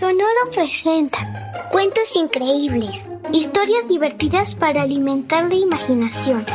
Sonoro presenta cuentos increíbles, historias divertidas para alimentar la imaginación.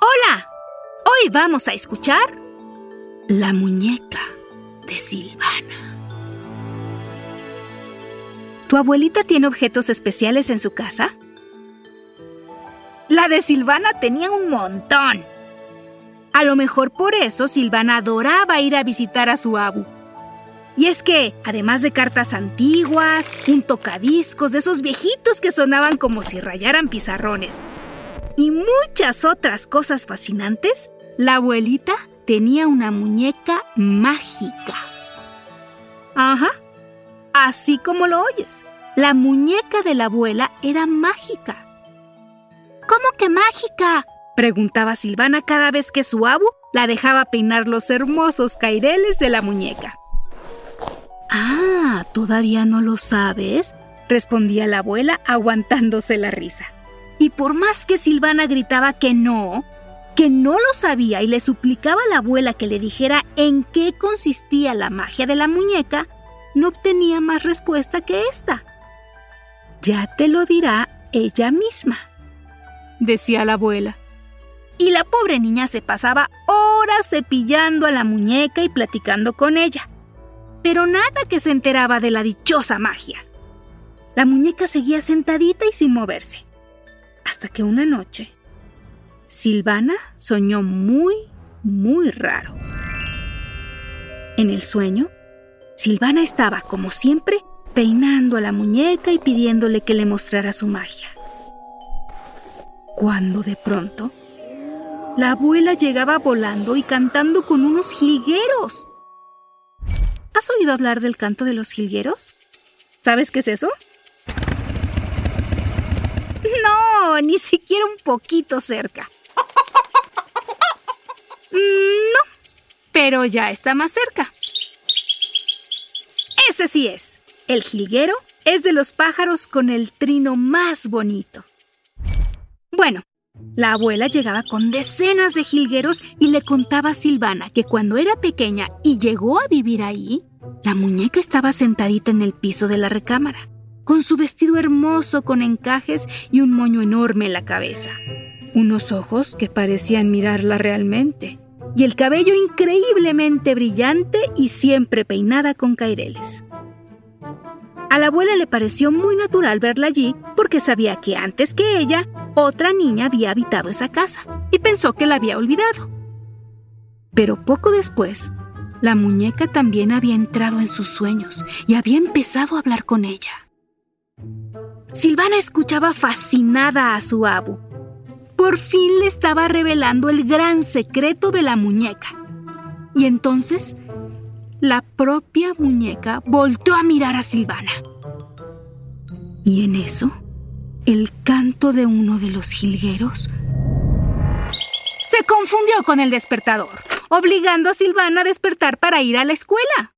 Hola, hoy vamos a escuchar La muñeca de Silvana. ¿Tu abuelita tiene objetos especiales en su casa? La de Silvana tenía un montón. A lo mejor por eso Silvana adoraba ir a visitar a su abu. Y es que, además de cartas antiguas, un tocadiscos de esos viejitos que sonaban como si rayaran pizarrones, y muchas otras cosas fascinantes, la abuelita tenía una muñeca mágica. Ajá, así como lo oyes, la muñeca de la abuela era mágica. ¿Cómo que mágica? Preguntaba Silvana cada vez que su abu la dejaba peinar los hermosos caireles de la muñeca. Ah, ¿todavía no lo sabes? respondía la abuela aguantándose la risa. Y por más que Silvana gritaba que no, que no lo sabía y le suplicaba a la abuela que le dijera en qué consistía la magia de la muñeca, no obtenía más respuesta que esta. Ya te lo dirá ella misma, decía la abuela y la pobre niña se pasaba horas cepillando a la muñeca y platicando con ella. Pero nada que se enteraba de la dichosa magia. La muñeca seguía sentadita y sin moverse. Hasta que una noche, Silvana soñó muy, muy raro. En el sueño, Silvana estaba, como siempre, peinando a la muñeca y pidiéndole que le mostrara su magia. Cuando de pronto, la abuela llegaba volando y cantando con unos jilgueros. ¿Has oído hablar del canto de los jilgueros? ¿Sabes qué es eso? No, ni siquiera un poquito cerca. No, pero ya está más cerca. Ese sí es. El jilguero es de los pájaros con el trino más bonito. Bueno, la abuela llegaba con decenas de jilgueros y le contaba a Silvana que cuando era pequeña y llegó a vivir ahí, la muñeca estaba sentadita en el piso de la recámara, con su vestido hermoso con encajes y un moño enorme en la cabeza, unos ojos que parecían mirarla realmente, y el cabello increíblemente brillante y siempre peinada con caireles. A la abuela le pareció muy natural verla allí porque sabía que antes que ella, otra niña había habitado esa casa y pensó que la había olvidado. Pero poco después, la muñeca también había entrado en sus sueños y había empezado a hablar con ella. Silvana escuchaba fascinada a su abu. Por fin le estaba revelando el gran secreto de la muñeca. Y entonces la propia muñeca volteó a mirar a Silvana. Y en eso, el canto de uno de los jilgueros se confundió con el despertador, obligando a Silvana a despertar para ir a la escuela.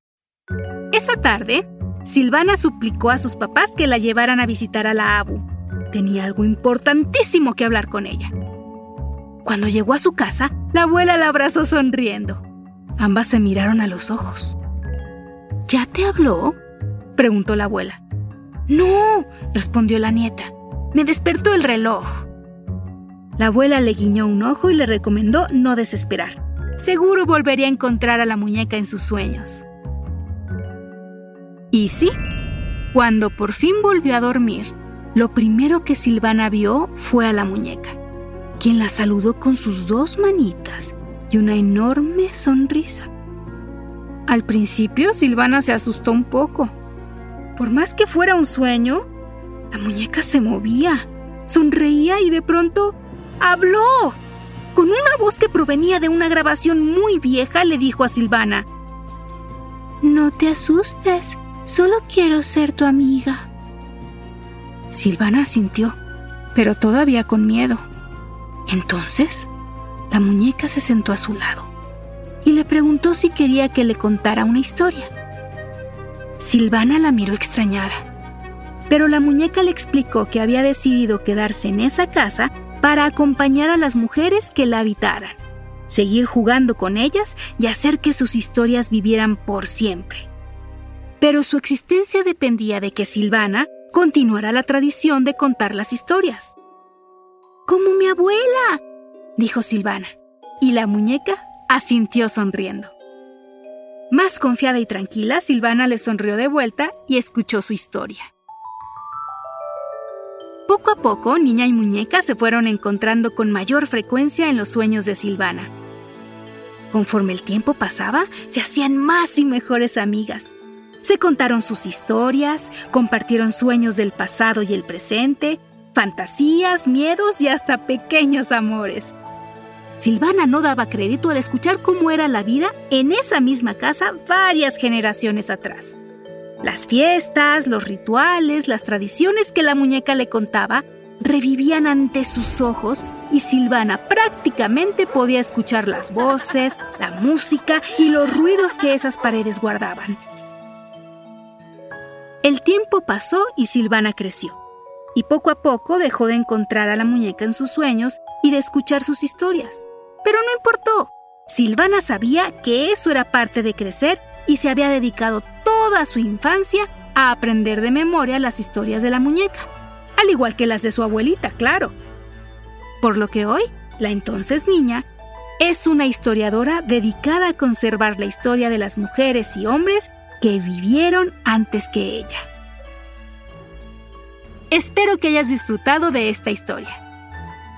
Esa tarde, Silvana suplicó a sus papás que la llevaran a visitar a la Abu. Tenía algo importantísimo que hablar con ella. Cuando llegó a su casa, la abuela la abrazó sonriendo. Ambas se miraron a los ojos. ¿Ya te habló? preguntó la abuela. No, respondió la nieta. Me despertó el reloj. La abuela le guiñó un ojo y le recomendó no desesperar. Seguro volvería a encontrar a la muñeca en sus sueños. Y sí, cuando por fin volvió a dormir, lo primero que Silvana vio fue a la muñeca, quien la saludó con sus dos manitas y una enorme sonrisa. Al principio Silvana se asustó un poco. Por más que fuera un sueño, la muñeca se movía Sonreía y de pronto habló. Con una voz que provenía de una grabación muy vieja, le dijo a Silvana, No te asustes, solo quiero ser tu amiga. Silvana asintió, pero todavía con miedo. Entonces, la muñeca se sentó a su lado y le preguntó si quería que le contara una historia. Silvana la miró extrañada, pero la muñeca le explicó que había decidido quedarse en esa casa para acompañar a las mujeres que la habitaran, seguir jugando con ellas y hacer que sus historias vivieran por siempre. Pero su existencia dependía de que Silvana continuara la tradición de contar las historias. Como mi abuela, dijo Silvana, y la muñeca asintió sonriendo. Más confiada y tranquila, Silvana le sonrió de vuelta y escuchó su historia. Poco a poco, niña y muñeca se fueron encontrando con mayor frecuencia en los sueños de Silvana. Conforme el tiempo pasaba, se hacían más y mejores amigas. Se contaron sus historias, compartieron sueños del pasado y el presente, fantasías, miedos y hasta pequeños amores. Silvana no daba crédito al escuchar cómo era la vida en esa misma casa varias generaciones atrás. Las fiestas, los rituales, las tradiciones que la muñeca le contaba revivían ante sus ojos y Silvana prácticamente podía escuchar las voces, la música y los ruidos que esas paredes guardaban. El tiempo pasó y Silvana creció, y poco a poco dejó de encontrar a la muñeca en sus sueños y de escuchar sus historias. Pero no importó. Silvana sabía que eso era parte de crecer y se había dedicado toda su infancia a aprender de memoria las historias de la muñeca, al igual que las de su abuelita, claro. Por lo que hoy, la entonces niña, es una historiadora dedicada a conservar la historia de las mujeres y hombres que vivieron antes que ella. Espero que hayas disfrutado de esta historia.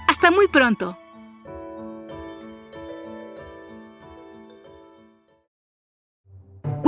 Hasta muy pronto.